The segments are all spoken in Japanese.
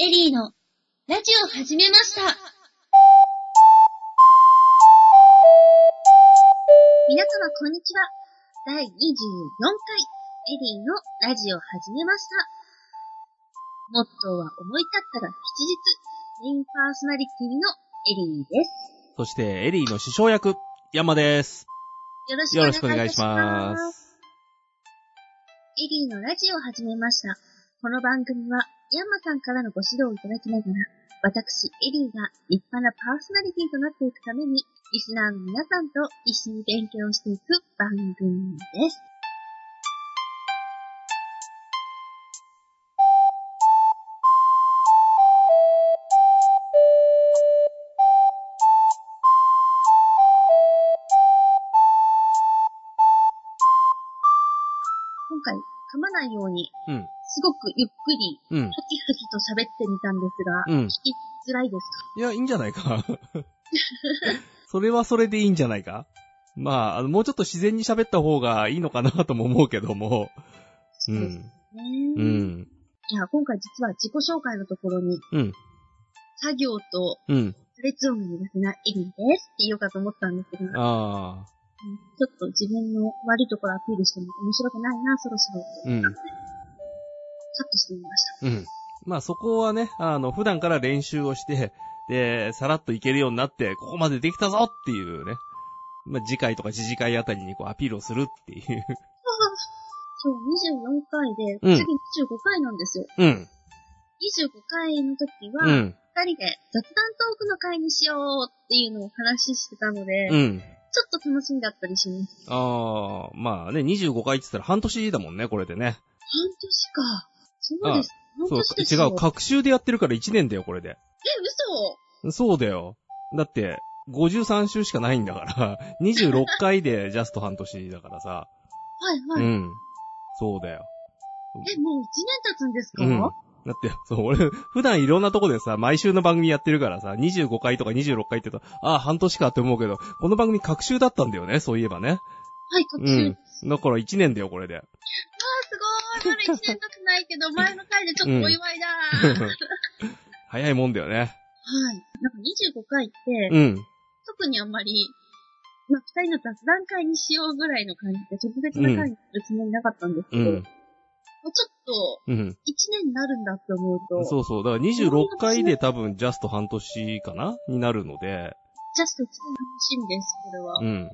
エリーのラジオ始めました。皆様こんにちは。第24回エリーのラジオ始めました。モットーは思い立ったら吉日、メインパーソナリティのエリーです。そして、エリーの師匠役、山です。よろしくお願いしま。ますす。エリーのラジオを始めました。この番組は、ヤンマさんからのご指導をいただきながら、私、エリーが立派なパーソナリティとなっていくために、リスナーの皆さんと一緒に勉強していく番組です。まないように、うん。すごくゆっくり、うん。と喋ってみたんですが、うん聞きづらいですか？いや、いいんじゃないか。それはそれでいいんじゃないか？まあ、あのもうちょっと自然に喋った方がいいのかなとも思うけども。うそうですん。ね。うん。いや、今回実は自己紹介のところに、うん。作業とうん。破裂音が苦手なエリーですって言おうかと思ったんですが、ああ。うんちょっと自分の悪いところアピールしても面白くないな、そろそろ。うん。カットしてみました。うん。まあそこはね、あの、普段から練習をして、で、さらっといけるようになって、ここまでできたぞっていうね。まあ次回とか次次回あたりにこうアピールをするっていう。今日24回で、うん次25回なんですよ。うん。25回の時は、二、うん。人で雑談トークの回にしようっていうのを話してたので、うん。ちょっと楽しみだったりします。ああ、まあね、25回って言ったら半年だもんね、これでね。半年か。そうです。半そう年で。違う、各週でやってるから1年だよ、これで。え、嘘？そうだよ。だって、53週しかないんだから、26回で ジャスト半年だからさ。はいはい。うん。そうだよ。え、もう1年経つんですか、うん。だって、そう、俺、普段いろんなとこでさ、毎週の番組やってるからさ、25回とか26回って言うと、ああ、半年かって思うけど、この番組各週だったんだよね、そういえばね。はい、各週。うん。だから1年だよ、これで。あー、すごい。まだ1年経ってないけど、前の回でちょっとお祝いだー。早いもんだよね。はい。なんか25回って、うん。特にあんまり、まあ、二人の雑談会にしようぐらいの感じで、特別な回にするつもりなかったんですけど、うん。もうちょっと、うん。1年になるんだって思うと、そうそう。だから26回で多分ジャスト半年かな？になるので、ジャスト1年楽しみです、これは。うん。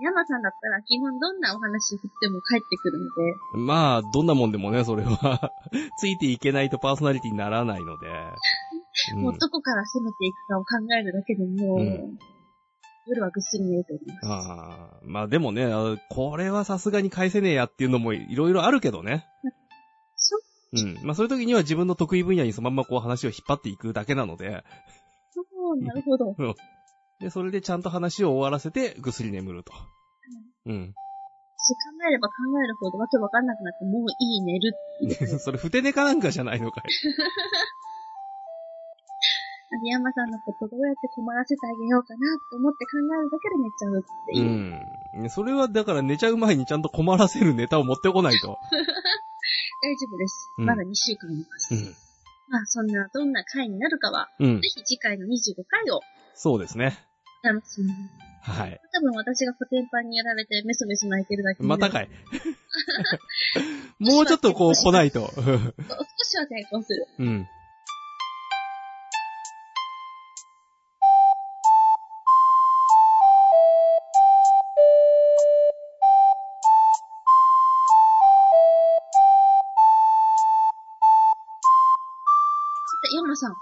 山さんだったら基本どんなお話振っても帰ってくるので、まあ、どんなもんでもね、それは、ついていけないとパーソナリティにならないので。うんもうどこから攻めていくかを考えるだけでも、うん夜はぐっすり寝れております。ああまあでもね、あこれはさすがに返せねえやっていうのもいろいろあるけどね。そう、うん。まあそういう時には自分の得意分野にそのまんまこう話を引っ張っていくだけなので、そう、なるほど。で、それでちゃんと話を終わらせてぐっすり眠ると。うん。し考えれば考えるほどわけわかんなくなって、もういい寝るっていう。それ、ふて寝かなんかじゃないのかい。で山さんのことどうやって困らせてあげようかなって思って考えるだけで寝ちゃうっていうう。ん。それはだから寝ちゃう前にちゃんと困らせるネタを持ってこないと。大丈夫です。うんまだ2週間あります。うん。まあ、そんな、どんな回になるかは、うんぜ。ひ次回の25回をそうですね。楽しみに。はい。多分私がコテンパンにやられてメソメソ泣いてるだけでまたかい。もうちょっとこう来ないと。少しは抵抗する。うん。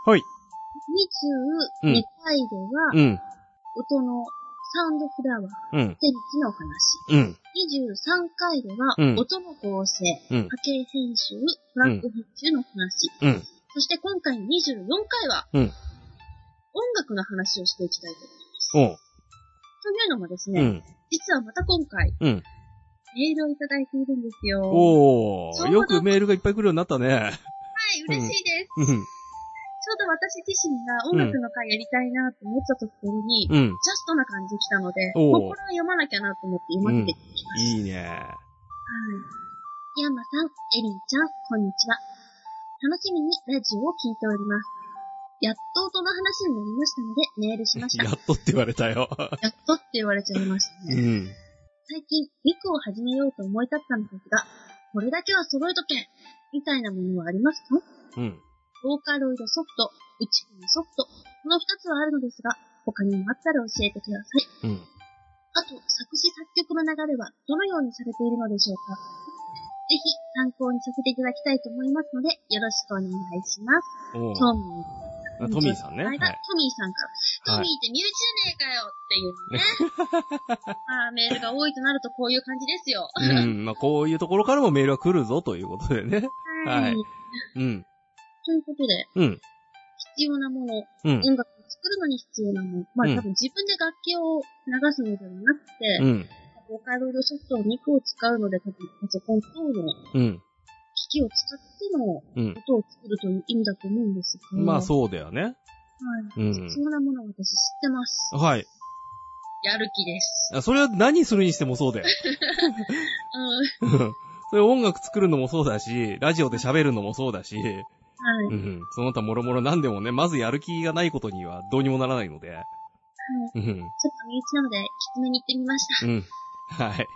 はい。22回では、うん。音のサウンドフラワー、うん。天気のお話。うん。23回では、うん音の構成、うん。波形編集、トラック編集の話。うん。そして今回の24回は、うん音楽の話をしていきたいと思います。というのもですね、うん。実はまた今回、うん。メールをいただいているんですよ。おー。よくメールがいっぱい来るようになったね。はい、嬉しいです。うん。私自身が音楽の回やりたいなと思ったところに、ジうん。ャストな感じで来たので、おうもうこれは読まなきゃなと思って読ませてきます。いいね。はい。ヤンマさん、エリーちゃん、こんにちは。楽しみにラジオを聞いております。やっと音の話になりましたのでメールしました。やっとって言われたよ。やっとって言われちゃいましたね。うん。最近、ミクを始めようと思い立ったのですが、これだけは揃えとけみたいなものはありますか？うん。ボーカロイドソフト、打ち込みソフト、この二つはあるのですが、他にもあったら教えてください。うん。あと、作詞作曲の流れはどのようにされているのでしょうかぜひ参考にさせていただきたいと思いますので、よろしくお願いします。おうトミー。あトミーさんね。はい。あトミーさんから、はいトミーって身内じゃねえかよっていうね。ま あ、メールが多いとなるとこういう感じですよ。うん。まあ、こういうところからもメールが来るぞということでね。はいうん。ということで、うん。必要なもの、うん。音楽を作るのに必要なもの、まあ、うん多分自分で楽器を流すのではなくて、うん。ボーカロイドソフトを肉を使うので、多分パソコン等のうん。機器を使ってのうん。音を作るという意味だと思うんですが。まあ、う。そうだよね。はい。うん。必要なものを私知ってます。はい。やる気です。あそれは何するにしてもそうだよ。うん。それ音楽作るのもそうだし、ラジオで喋るのもそうだし、はい。うん。その他もろもろ何でもね、まずやる気がないことにはどうにもならないので。はい。うん。ちょっと身内なので、きつめに言ってみました。うん。はい。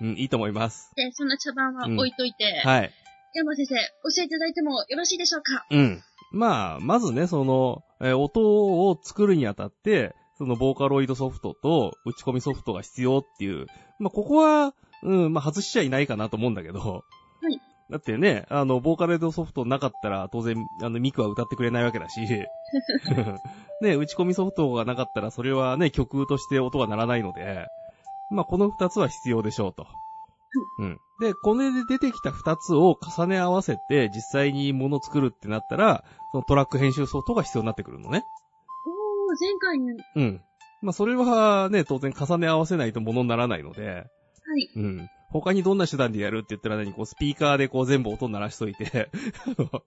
うん、いいと思います。で、そんな茶番は置いといて、はい。山先生、教えていただいてもよろしいでしょうか？うん。まあ、まずね、その、えー音を作るにあたって、そのボーカロイドソフトと打ち込みソフトが必要っていう、まあ、ここは、うん、まあ、外しちゃいないかなと思うんだけど、いだってね、あの、ボーカロイドソフトなかったら、当然、あの、ミクは歌ってくれないわけだし、ね、打ち込みソフトがなかったら、それはね、曲として音が鳴らないので、まあ、この二つは必要でしょうと。うん。で、これで出てきた二つを重ね合わせて、実際に物作るってなったら、そのトラック編集ソフトが必要になってくるのね。おー、前回に、はうん。まあ、それはね、当然重ね合わせないと物にならないので、い。うん。他にどんな手段でやるって言ったら何？こう、スピーカーでこう全部音鳴らしといて、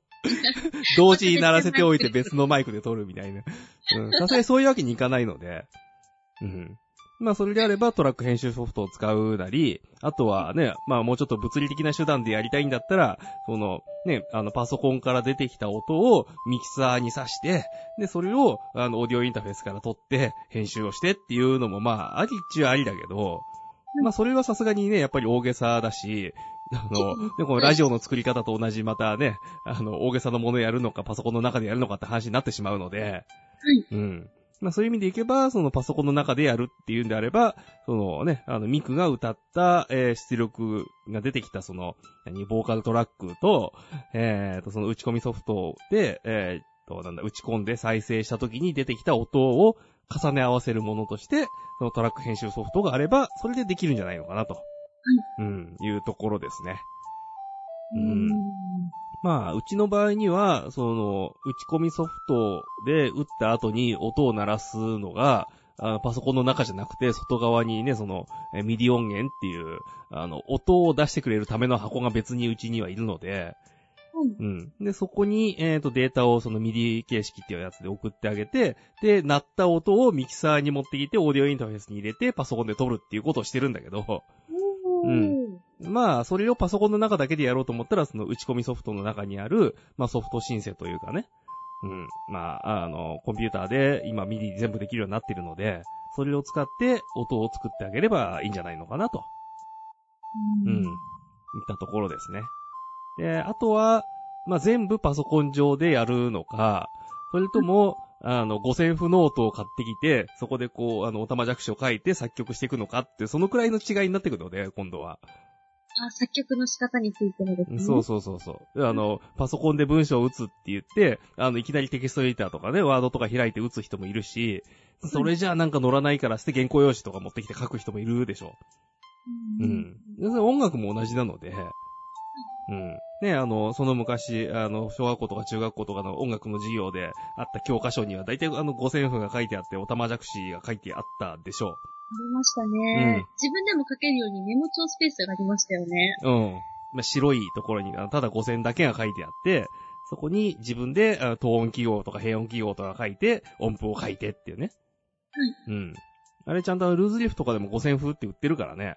同時に鳴らせておいて別のマイクで撮るみたいな。うん。さすがにそういうわけにいかないので、うん。まあ、それであればトラック編集ソフトを使うなり、あとはね、まあ、もうちょっと物理的な手段でやりたいんだったら、その、ね、あの、パソコンから出てきた音をミキサーに挿して、で、それを、あの、オーディオインターフェースから撮って、編集をしてっていうのも、まあ、ありっちゃありだけど、まあ、それはさすがにね、やっぱり大げさだし、あの、で、このラジオの作り方と同じ、またね、あの、大げさなものやるのか、パソコンの中でやるのかって話になってしまうので、い。うん。まあ、そういう意味でいけば、そのパソコンの中でやるっていうんであれば、そのね、あの、ミクが歌った、えー出力が出てきた、その、何、ボーカルトラックと、えーと、その打ち込みソフトで、えーと、なんだ、打ち込んで再生した時に出てきた音を重ね合わせるものとして、そのトラック編集ソフトがあれば、それでできるんじゃないのかなと。うん、いうところですね。うんまあ、うちの場合には、その、打ち込みソフトで打った後に音を鳴らすのが、あのパソコンの中じゃなくて、外側にね、その、え MIDI 音源っていう、あの、音を出してくれるための箱が別にうちにはいるので、うん。うん。で、そこに、えっ、と、データをその MIDI 形式っていうやつで送ってあげて、で、鳴った音をミキサーに持ってきて、オーディオインターフェースに入れて、パソコンで撮るっていうことをしてるんだけど。うんまあ、それをパソコンの中だけでやろうと思ったら、その打ち込みソフトの中にある、まあソフトシンセというかね。うん。まあ、あの、コンピューターで今 MIDI 全部できるようになってるので、それを使って音を作ってあげればいいんじゃないのかなと。うん。いったところですね。で、あとは、まあ全部パソコン上でやるのか、それとも、あの、五線譜ノートを買ってきて、そこでこう、あの、おたまじゃくしを書いて作曲していくのかって、そのくらいの違いになってくるので、今度は。あ、作曲の仕方についてはですね。そうそうそうそう。あの、パソコンで文章を打つって言って、あの、いきなりテキストエディターとかね、ワードとか開いて打つ人もいるし、それじゃあなんか乗らないからして原稿用紙とか持ってきて書く人もいるでしょ。ううんん。でそれ音楽も同じなので、うん。ね、あの、その昔、あの、小学校とか中学校とかの音楽の授業であった教科書には、大体あの、五線譜が書いてあって、おたまじゃくしが書いてあったでしょありましたね、うん自分でも書けるようにメモ帳スペースがありましたよね。う。うん。まあ、白いところに、ただ五線だけが書いてあって、そこに自分で、あの等音記号とか平音記号とか書いて、音符を書いてっていうね。うん。あれちゃんとルーズリフとかでも五線譜って売ってるからね。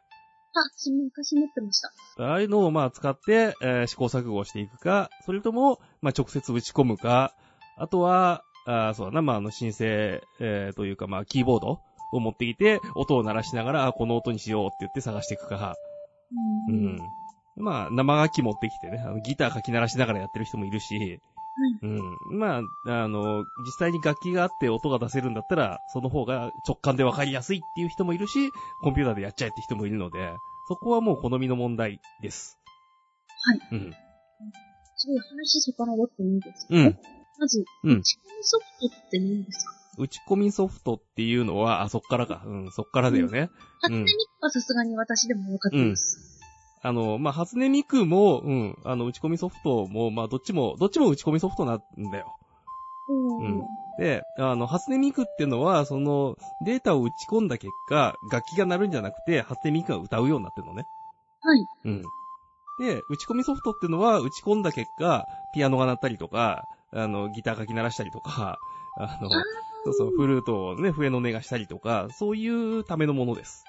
私も昔持ってました。ああいうのをまあ使って、えー試行錯誤していくか、それとも、まあ直接打ち込むか、あとは、あーそうだな、まああの申請、えーというかまあキーボードを持ってきて、音を鳴らしながら、あこの音にしようって言って探していくか、ううん。まあ生楽器持ってきてね、あのギター書き鳴らしながらやってる人もいるし、うん。まあ、あの、実際に楽器があって音が出せるんだったら、その方が直感でわかりやすいっていう人もいるし、コンピューターでやっちゃえって人もいるので、そこはもう好みの問題です。はい。うん。すごい話遡ってもいいですかうん。まず、うん打ち込みソフトって何ですか？打ち込みソフトっていうのは、あ、そっからか。うん、そっからだよね。初音ミクはさすがに私でも分かってます。あの、まあ、初音ミクも、うん、あの、打ち込みソフトも、まあ、どっちも、どっちも打ち込みソフトなんだよ。うん。うんで、あの、初音ミクっていうのは、その、データを打ち込んだ結果、楽器が鳴るんじゃなくて、初音ミクが歌うようになってるのね。はい。うん。で、打ち込みソフトっていうのは、打ち込んだ結果、ピアノが鳴ったりとか、あの、ギター書き鳴らしたりとか、あの、そうそう、フルートをね、笛の音がしたりとか、そういうためのものです。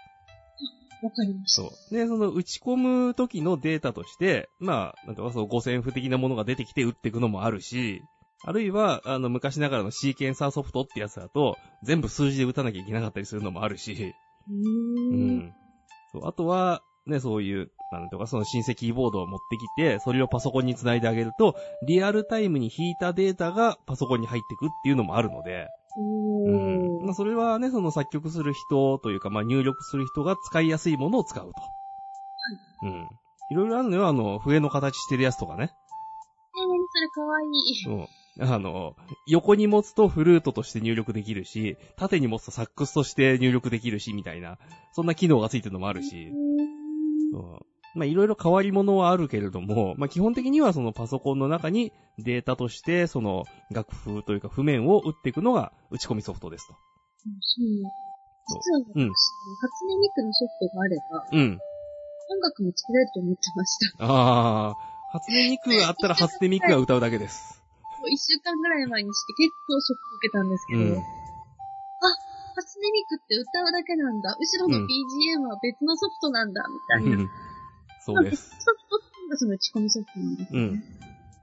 わかりました。そう。で、その打ち込む時のデータとして、まあ、なんかその5000符的なものが出てきて打っていくのもあるし、あるいは、あの、昔ながらのシーケンサーソフトってやつだと、全部数字で打たなきゃいけなかったりするのもあるし、うん。ん。そう、あとは、ね、そういう、なんとかそのシンセキーボードを持ってきて、それをパソコンにつないであげると、リアルタイムに引いたデータがパソコンに入ってくっていうのもあるので、おうん。まあ、ー。それはね、その作曲する人というか、まあ、入力する人が使いやすいものを使うと。うん。いろいろあるのよ、あの、笛の形してるやつとかね。えー、それかわいい。うん。あの、横に持つとフルートとして入力できるし、縦に持つとサックスとして入力できるし、みたいな、そんな機能がついてるのもあるしうー、んうんまあ、いろいろ変わり者はあるけれども、まあ、基本的にはそのパソコンの中にデータとして、その楽譜というか譜面を打っていくのが打ち込みソフトですと。うんそう。実は私、うん初音ミクのソフトがあれば、うん。音楽も作れると思ってました。ああ、初音ミクがあったら初音ミクが歌うだけです。一週間ぐらい前にして結構ショック受けたんですけど、うんあ、初音ミクって歌うだけなんだ。後ろのうん BGM は別のソフトなんだ、みたいな。うんそうです。ソフトっていうのがその打ち込みソフトなんですね。うん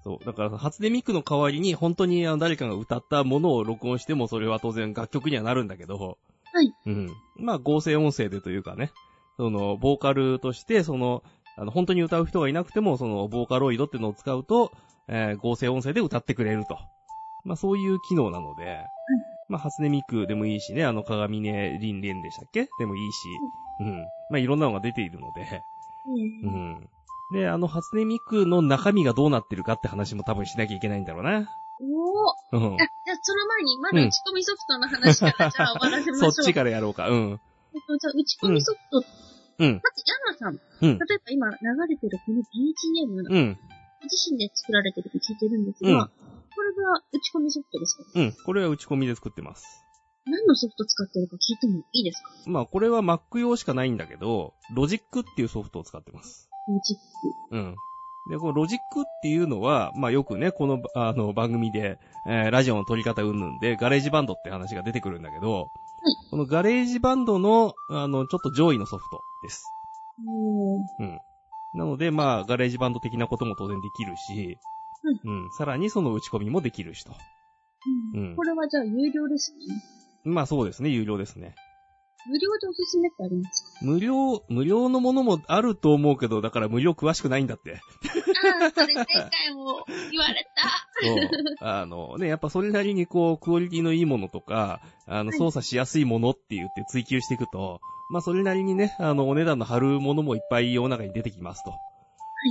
そう。だから、初音ミクの代わりに、本当にあの誰かが歌ったものを録音しても、それは当然楽曲にはなるんだけど、はい。うん。まあ、合成音声でというかね、その、ボーカルとして、その、あの、本当に歌う人がいなくても、その、ボーカロイドっていうのを使うと、えー合成音声で歌ってくれると。まあ、そういう機能なので、まあ、初音ミクでもいいしね、あの、鏡音リンレンでしたっけ？でもいいし、うん。まあ、いろんなのが出ているので、ううんん。で、あの、初音ミクの中身がどうなってるかって話も多分しなきゃいけないんだろうな。おー。うんあ、。じゃあその前に、まだ打ち込みソフトの話から、じゃあ 終わらせましょ。そうっちからやろうか。うん。えっと、じゃあ打ち込みソフト、うん。まず、ヤマさん。うん。例えば今流れてるこの BGM、うん。ご自身で作られてると聞いてるんですが、うんこれが打ち込みソフトですか？うん。これは打ち込みで作ってます。何のソフト使ってるか聞いてもいいですか？まあ、これは Mac 用しかないんだけど、ロジックっていうソフトを使ってます。ロジック。うん。で、このロジックっていうのは、まあよくね、この、あの、番組で、えーラジオの撮り方うんぬんで、 GarageBand って話が出てくるんだけど、この GarageBand の、あの、ちょっと上位のソフトです。うん。なので、まあ、 GarageBand 的なことも当然できるし、うん。さらにその打ち込みもできるしと。うんうんこれはじゃあ有料ですね。まあそうですね、有料ですね。無料でおすすめってありますか？無料、無料のものもあると思うけど、だから無料詳しくないんだって。ああ、それ前回も言われた。そう。あのね、やっぱそれなりにこう、クオリティのいいものとか、あの、はい操作しやすいものって言って追求していくと、まあそれなりにね、あの、お値段の張るものもいっぱい世の中に出てきますと。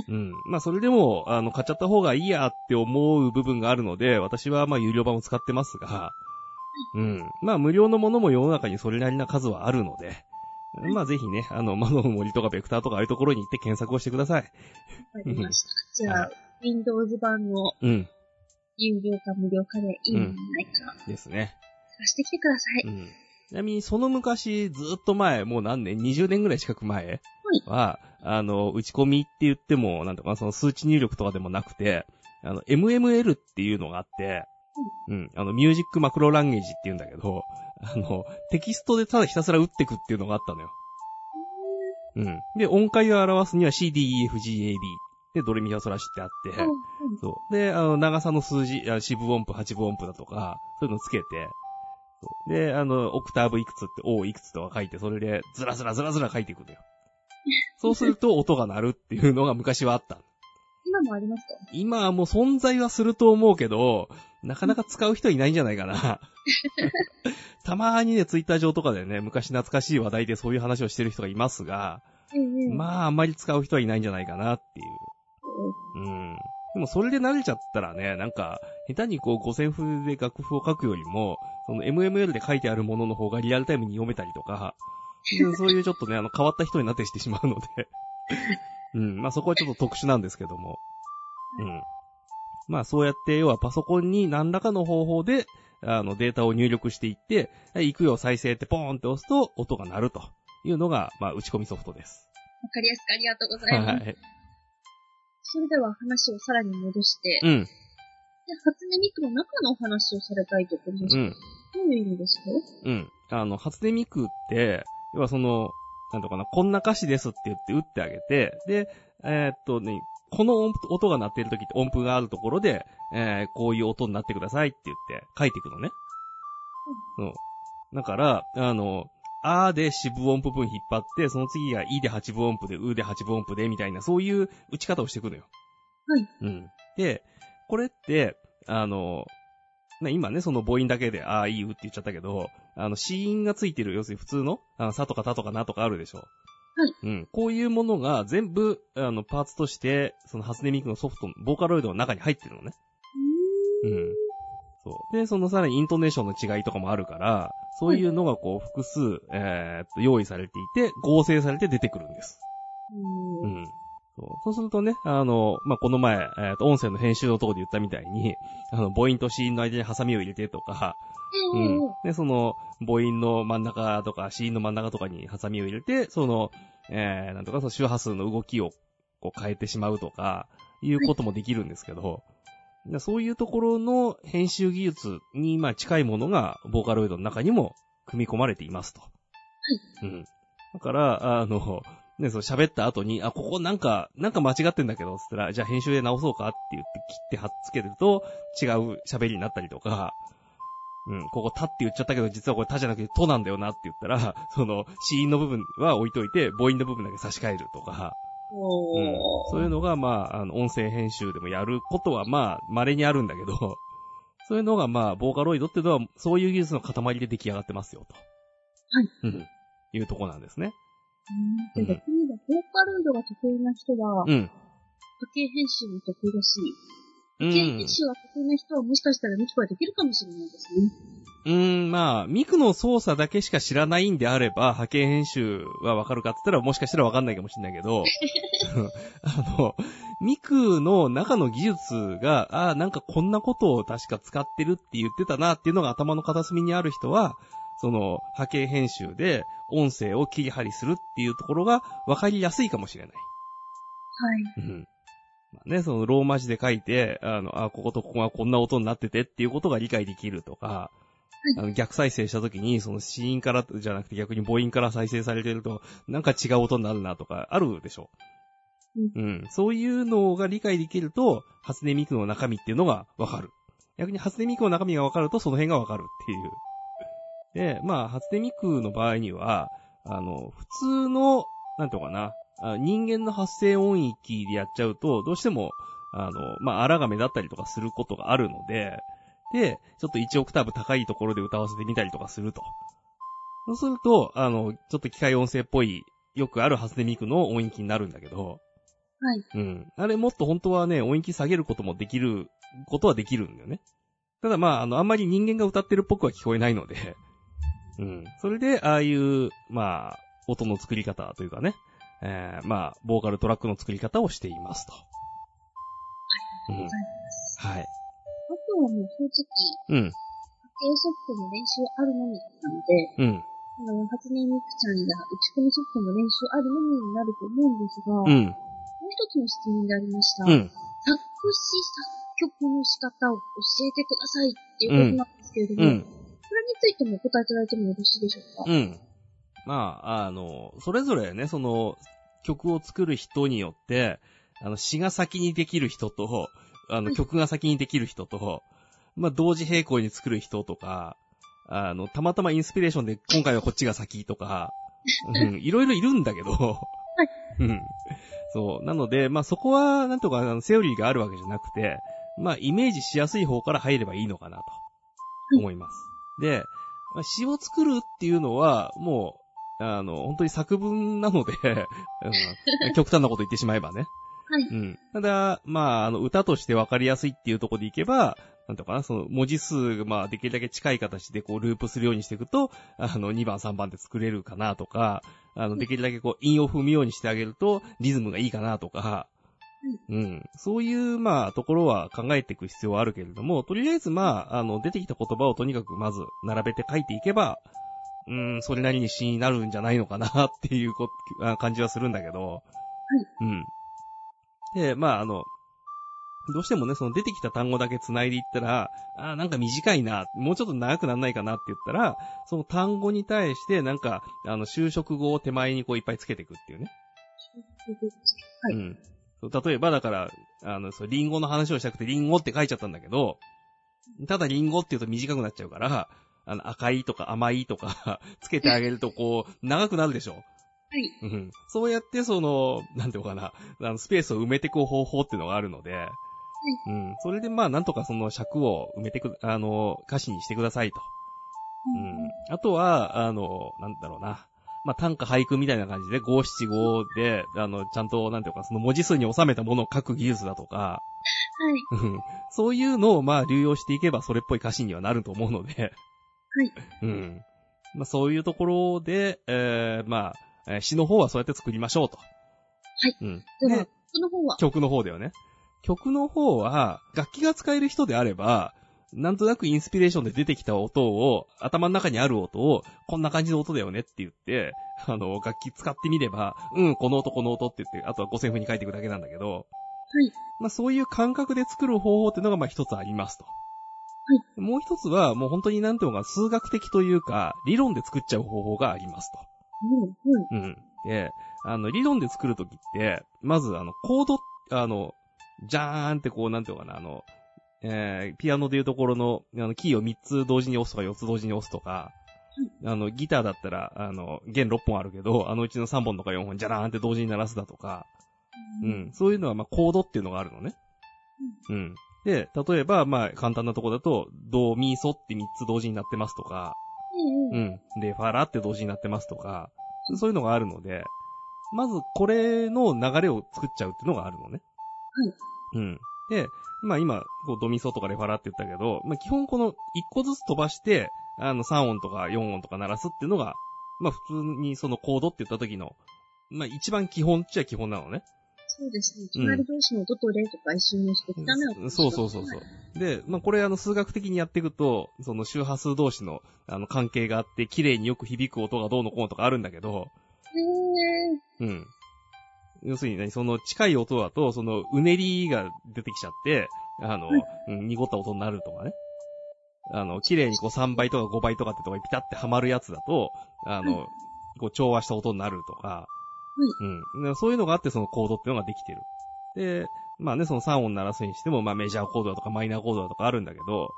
うん。まあそれでも、あの、買っちゃった方がいいやって思う部分があるので、私はまあ有料版を使ってますが、うん。まあ無料のものも世の中にそれなりな数はあるので、まあぜひね、あの、窓の森とかベクターとかああいうところに行って検索をしてください。わかりました。じゃあ、Windows 版のうん。有料か無料かでいいものないか、ですね。探してきてください。うん。ちなみに、その昔、ずっと前、もう何年 ?20 年ぐらい近く前は、あの、打ち込みって言っても、なんとか、その数値入力とかでもなくて、あの、MML っていうのがあって、うん、あの、ミュージックマクロランゲージって言うんだけど、あの、テキストでただひたすら打ってくっていうのがあったのよ。うん。で、音階を表すには CDEFGAB。で、ドレミファソラシってあって、うんうんそう。で、あの、長さの数字、あ四分音符、八分音符だとか、そういうのつけて、で、あの、オクターブいくつって O いくつとか書いて、それで、ずらずらずらずら書いていくのよ。そうすると音が鳴るっていうのが昔はあった。今もありますか？今はもう存在はすると思うけど、なかなか使う人いないんじゃないかな。たまーにね、ツイッター上とかでね、昔懐かしい話題でそういう話をしてる人がいますが、まあ、あんまり使う人はいないんじゃないかなっていう。うん。でもそれで慣れちゃったらね、なんか、下手にこう五線譜で楽譜を書くよりも、その MML で書いてあるものの方がリアルタイムに読めたりとか、で そういうちょっとね、あの変わった人になってしてしまうので、うん、まあそこはちょっと特殊なんですけども、うん。まあそうやって、要はパソコンに何らかの方法で、あのデータを入力していって、はい行くよ再生ってポーンって押すと音が鳴るというのが、まあ打ち込みソフトです。わかりやすくありがとうございます。はい。それでは話をさらに戻して、うん、で初音ミクの中のお話をされたいところですか、うん。どういう意味ですか？うん。あの、初音ミクって、要はその、なんとかな、こんな歌詞ですって言って打ってあげて、で、えーっとね、この音が鳴っている時って音符があるところで、えーこういう音になってくださいって言って書いていくのね。うん。だから、あの、あーで四分音符分引っ張って、その次がいで八分音符で、うで八分音符で、みたいな、そういう打ち方をしていくのよ。はい。うん。で、これって、あの、ね今ね、その母音だけで、ああ、いいよって言っちゃったけど、あの、子音がついてる、要するに普通の、あの、さとかたとかなとかあるでしょ。はい。うん。こういうものが全部、あの、パーツとして、その、ハスネミクのソフト、ボーカロイドの中に入ってるのね。うーん。うん。そう。で、そのさらにイントネーションの違いとかもあるから、そういうのがこう、複数、えーっと、用意されていて、合成されて出てくるんです。ううんん。そうするとね、あの、まあ、この前、えっ、と、音声の編集のところで言ったみたいに、あの、母音と子音の間にハサミを入れてとか、ええうん。で、その、母音の真ん中とか、子音の真ん中とかにハサミを入れて、その、えー、なんとか、その周波数の動きを、こう変えてしまうとか、いうこともできるんですけど、でそういうところの編集技術に、まあ、近いものが、ボーカロイドの中にも組み込まれていますと。うん。だから、あの、ね、そう喋った後に、あ、ここなんか、なんか間違ってんだけど、つったら、じゃあ編集で直そうかって言って切って貼っつけると、違う喋りになったりとか、うん、ここたって言っちゃったけど、実はこれたじゃなくてとなんだよなって言ったら、その、子音の部分は置いといて、母音の部分だけ差し替えるとか、うん、そういうのが、まあ、あの、音声編集でもやることは、まあ、稀にあるんだけど、そういうのが、まあ、ボーカロイドっていうのは、そういう技術の塊で出来上がってますよ、と。はい。うん。いうとこなんですね。うん。で逆にボーカロイドが得意な人は、うん。波形編集も得意だし、うん波形編集が得意な人はもしかしたらミキコはできるかもしれないですね。うーん、まあ、ミクの操作だけしか知らないんであれば、波形編集はわかるかって言ったら、もしかしたらわかんないかもしれないけど、あの、ミクの中の技術が、ああ、なんかこんなことを確か使ってるって言ってたなっていうのが頭の片隅にある人は、その波形編集で音声を切り張りするっていうところがわかりやすいかもしれない。はい。うん。まあね、そのローマ字で書いて、あの、あ、こことここがこんな音になっててっていうことが理解できるとか、あの逆再生した時に、その子音からじゃなくて逆に母音から再生されてると、なんか違う音になるなとか、あるでしょ。うん。そういうのが理解できると、初音ミクの中身っていうのがわかる。逆に初音ミクの中身がわかると、その辺がわかるっていう。で、まあ、初音ミクの場合には、あの、普通の、なんていうのかな、あ人間の発声音域でやっちゃうと、どうしても、あの、まあ、荒が目だったりとかすることがあるので、で、ちょっと1オクターブ高いところで歌わせてみたりとかすると。そうすると、あの、ちょっと機械音声っぽい、よくある初音ミクの音域になるんだけど、はい。うん。あれもっと本当はね、音域下げることもできる、ことはできるんだよね。ただまあ、あの、あんまり人間が歌ってるっぽくは聞こえないので、うん。それで、ああいう、まあ、音の作り方というかね、えー、まあ、ボーカルトラックの作り方をしていますと。うん。ございます。はい。あとはもう正直、うん。波形ソフトの練習あるのみなので、うん。あの、初音ミクちゃんや打ち込みソフトの練習あるのみになると思うんですが、もううん。一つの質問でありました。うん。作詞作曲の仕方を教えてくださいっていうことなんですけれども、うん。これについてもお答えいただいてもよろしいでしょうか、うん。まあ、あの、それぞれね、その、曲を作る人によって、あの、詩が先にできる人と、あの、はい曲が先にできる人と、まあ、同時並行に作る人とか、あの、たまたまインスピレーションで今回はこっちが先とか、うん、いろいろいるんだけど、うん。そう。なので、まあ、そこは、なんとか、あの、セオリーがあるわけじゃなくて、まあ、イメージしやすい方から入ればいいのかなと、思います。で、まあ、詩を作るっていうのは、もう、あの、本当に作文なので、うん極端なこと言ってしまえばね。はい。うん。ただ、まあ、あの、歌として分かりやすいっていうところでいけば、なんとかな、その、文字数が、まあ、できるだけ近い形で、こう、ループするようにしていくと、あの、2番、3番で作れるかなとか、あの、できるだけこう、韻を踏むようにしてあげると、リズムがいいかなとか、うん。そういう、まあ、ところは考えていく必要はあるけれども、とりあえず、まあ、あの、出てきた言葉をとにかくまず、並べて書いていけば、うん、それなりに詩になるんじゃないのかなっていうこあ感じはするんだけど、うん。で、まあ、あの、どうしてもね、その出てきた単語だけ繋いでいったら、あーなんか短いな、もうちょっと長くなんないかなって言ったら、その単語に対して、なんか、あの、就職語を手前にこういっぱいつけていくっていうね。はいうん。例えば、だから、あの、そう、リンゴの話をしたくて、リンゴって書いちゃったんだけど、ただリンゴって言うと短くなっちゃうから、あの、赤いとか甘いとか、つけてあげるとこう、長くなるでしょ？はい。うん。そうやって、その、なんていうのかな、あの、スペースを埋めていく方法っていうのがあるので、うん。それで、まあ、なんとかその尺を埋めてく、あの、歌詞にしてくださいと。うん。あとは、あの、なんだろうな。まあ、短歌俳句みたいな感じで、五七五で、あの、ちゃんと、なんていうか、その文字数に収めたものを書く技術だとか、はい。うんそういうのを、まあ、流用していけば、それっぽい歌詞にはなると思うので、はい。うん。まあ、そういうところで、えー、まあ、えー詩の方はそうやって作りましょうと。はい。うん。ではで、、その方は、曲の方だよね。曲の方は、楽器が使える人であれば、なんとなくインスピレーションで出てきた音を、頭の中にある音を、こんな感じの音だよねって言って、あの、楽器使ってみれば、うん、この音、この音って言って、あとは五線譜に書いていくだけなんだけど、はい。まあそういう感覚で作る方法っていうのがまあ一つありますと。はい。もう一つは、もう本当になんていうのか、数学的というか、理論で作っちゃう方法がありますと。うん。はい。うん。で、あの、理論で作るときって、まず、あの、コード、あの、じゃーんってこう、なんていうのかな、あの、えー、ピアノでいうところの、あの、キーを3つ同時に押すとか4つ同時に押すとか、あの、ギターだったら、あの、弦6本あるけど、あのうちの3本とか4本、じゃらーんって同時に鳴らすだとか、うん。そういうのは、まあ、コードっていうのがあるのね。うん。で、例えば、まあ、簡単なとこだと、ド、ミ、ソって3つ同時になってますとか、うん。うん。うん。で、ファラって同時になってますとか、そういうのがあるので、まずこれの流れを作っちゃうっていうのがあるのね。はい。うん。で、まあ今、こうドミソとかレファラって言ったけど、まあ基本この1個ずつ飛ばして、あの3音とか4音とか鳴らすっていうのが、まあ普通にそのコードって言った時の、まあ一番基本っちゃ基本なのね。そうですね。うん隣同士の音とレとか一緒にして、ダメをそうそうそうそう。で、まあこれあの数学的にやっていくと、その周波数同士のあの関係があって、綺麗によく響く音がどうのこうのとかあるんだけど、へうん。要するにね、その近い音だと、そのうねりが出てきちゃって、あの、はいうん、濁った音になるとかね。あの、綺麗にこう3倍とか5倍とかってとこにピタってはまるやつだと、あの、はこう調和した音になるとか、うん。でそういうのがあってそのコードっていうのができてる。で、まあね、その3音鳴らすにしても、まあメジャーコードだとかマイナーコードだとかあるんだけど、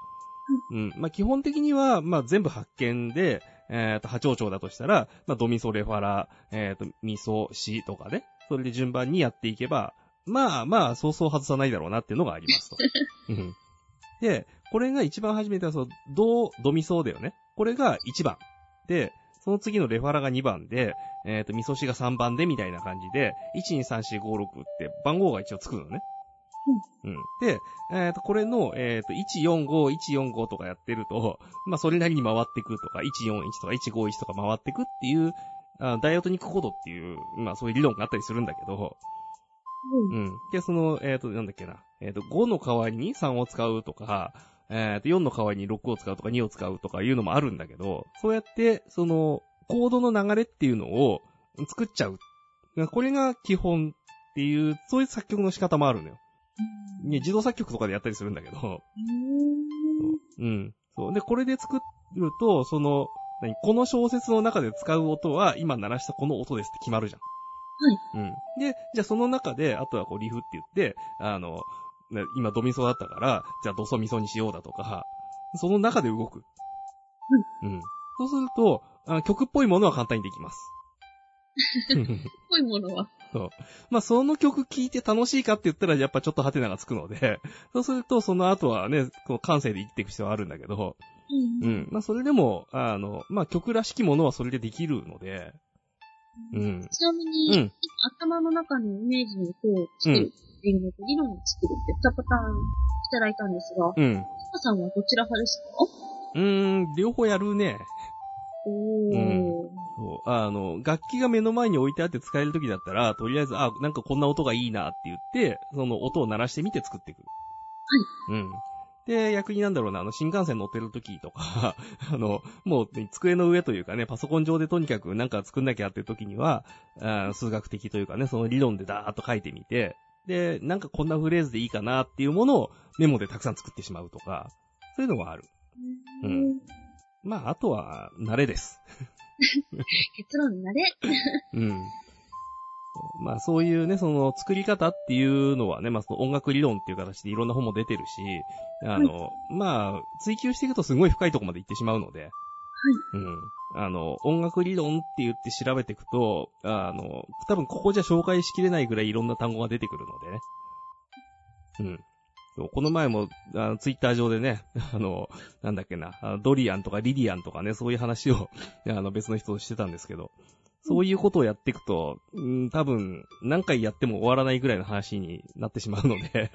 うん。まあ基本的には、まあ全部発見で、えっ、と、波長長だとしたら、まあドミソレファラ、えっ、と、ミソシとかね。それで順番にやっていけば、まあまあ、そうそう外さないだろうなっていうのがありますと。うん。で、これが一番初めては、その、ド、ドミソだよね。これが1番。で、その次のレファラが2番で、えっ、と、ミソシが3番でみたいな感じで、1,2,3,4,5,6って番号が一応つくのね。うん。で、えっ、と、これの、えっ、と、145、145とかやってると、まあ、それなりに回ってくとか、141とか151とか回ってくっていう、あダイオトニックコードっていう、まあ、そういう理論があったりするんだけど、うん。うん。で、その、えっ、と、なんだっけな。えっ、と、5の代わりに3を使うとか、えっ、と、4の代わりに6を使うとか2を使うとかいうのもあるんだけど、そうやって、その、コードの流れっていうのを作っちゃう。これが基本っていう、そういう作曲の仕方もあるのよ。ね、自動作曲とかでやったりするんだけど、うん。そう。で、これで作ると、その、何この小説の中で使う音は、今鳴らしたこの音ですって決まるじゃん。はい。うん。で、じゃあその中で、あとはこうリフって言って、あの、ね今ドミソだったから、じゃあドソミソにしようだとか、その中で動く。うん。そうすると、あ曲っぽいものは簡単にできます。ぽいものは。そう。まあ、その曲聴いて楽しいかって言ったら、やっぱちょっとハテナがつくので、そうすると、その後はね、こう感性で生きていく必要はあるんだけど、うんうん。まあ、それでも、あの、まあ、曲らしきものはそれでできるので、うん。ちなみに、うん今頭の中のイメージの音を作るっていうのと、理論を作るって2パターンいただいたんですが、うん。パさんはどちら派ですか？うーん、両方やるね。おー。そう。あの、楽器が目の前に置いてあって使える時だったら、とりあえず、あ、なんかこんな音がいいなって言って、その音を鳴らしてみて作っていく。はい。うん。で、逆になんだろうな、あの、新幹線乗ってる時とか、あの、もう、机の上というかね、パソコン上でとにかくなんか作んなきゃっていう時には、あ数学的というかね、その理論でダーッと書いてみて、で、なんかこんなフレーズでいいかなっていうものをメモでたくさん作ってしまうとか、そういうのがある。うんまあ、あとは、慣れです。結論なれ。うん。まあそういうね、その作り方っていうのはね、まあその音楽理論っていう形でいろんな本も出てるし、あの、まあ追求していくとすごい深いところまで行ってしまうので、うん。あの、音楽理論って言って調べていくと、あの、多分ここじゃ紹介しきれないぐらいいろんな単語が出てくるのでね。うん。そうこの前も、あのツイッター上でね、あの、なんだっけな、ドリアンとかリディアンとかね、そういう話を、あの、別の人としてたんですけど、そういうことをやっていくと、うん、多分、何回やっても終わらないぐらいの話になってしまうので、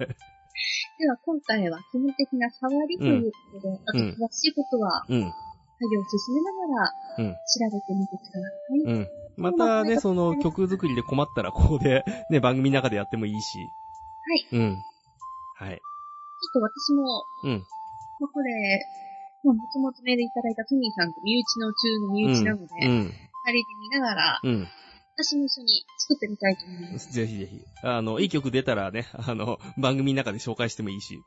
では今回は基本的な触りということで、あとうん詳しいことはうん、作業を進めながらうん、調べてみてください。うん。またね、その曲作りで困ったら、ここで、ね、番組の中でやってもいいし、はい。うん。はい。ちょっと私も、うん。まあ、これ、まあ、もともとメールいただいたトミーさんと身内の中の身内なので、う二ん。人で見ながら、うん。私も一緒に作ってみたいと思います。ぜひぜひ。あの、いい曲出たらね、あの、番組の中で紹介してもいいし。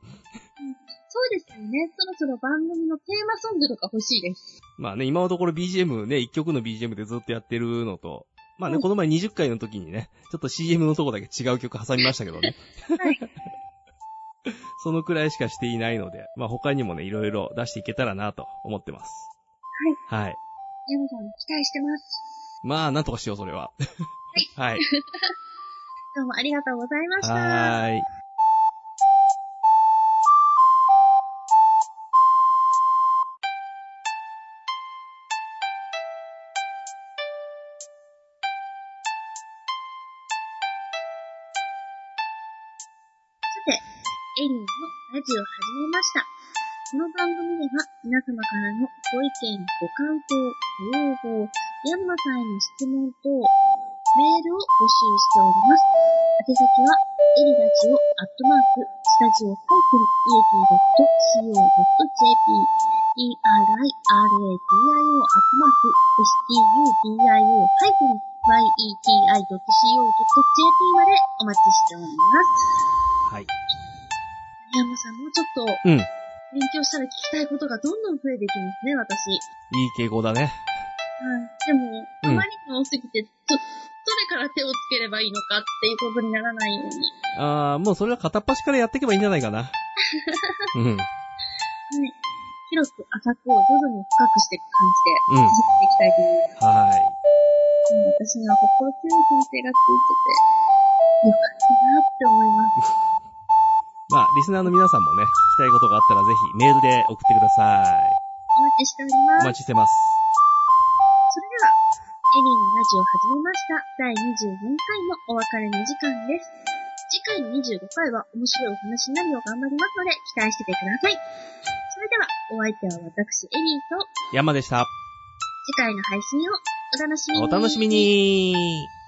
そうですよね。そろそろ番組のテーマソングとか欲しいです。まあね、今のところ BGM ね、一曲の BGM でずっとやってるのと、まあね、うんこの前20回の時にね、ちょっと CM のとこだけ違う曲挟みましたけどね。はい。そのくらいしかしていないので、まあ他にもね、いろいろ出していけたらなと思ってます。はい。はい。山さん、期待してます。まあ、なんとかしよう、それは。はい。どうもありがとうございました。はーい。さて、エリーのラジオを始めました。この番組では皆様からのご意見、ご感想、ご要望、ヤンマさんへの質問等、メールを募集しております。宛先は、エリラジオアットマーク、スタジオハイフン、イエティ .co.jp、ERIRADIO アットマーク、STUDIO ハイフン、YETI.co.jp までお待ちしております。はい。山さん、もうちょっとうん。い勉強したら聞きたいことがどんどん増えていきますね、私。い傾向だね。はい。でも、うんあまりにも多すぎて、ちょ、どれから手をつければいいのかっていうことにならないように。あー、もうそれは片っ端からやっていけばいいんじゃないかな。うん。はい。広く浅くを徐々に深くしていく感じで、うん。続けていきたいと思います。はーい。もう私には心強い先生がついてて、よかったなって思います。まあ、リスナーの皆さんもね、聞きたいことがあったらぜひメールで送ってください。お待ちしております。お待ちしてます。それでは、エリーのラジオを始めました。第24回もお別れの時間です。次回の25回は面白いお話になるよう頑張りますので、期待しててください。それでは、お相手は私、エリーと、山でした。次回の配信をお楽しみに。お楽しみに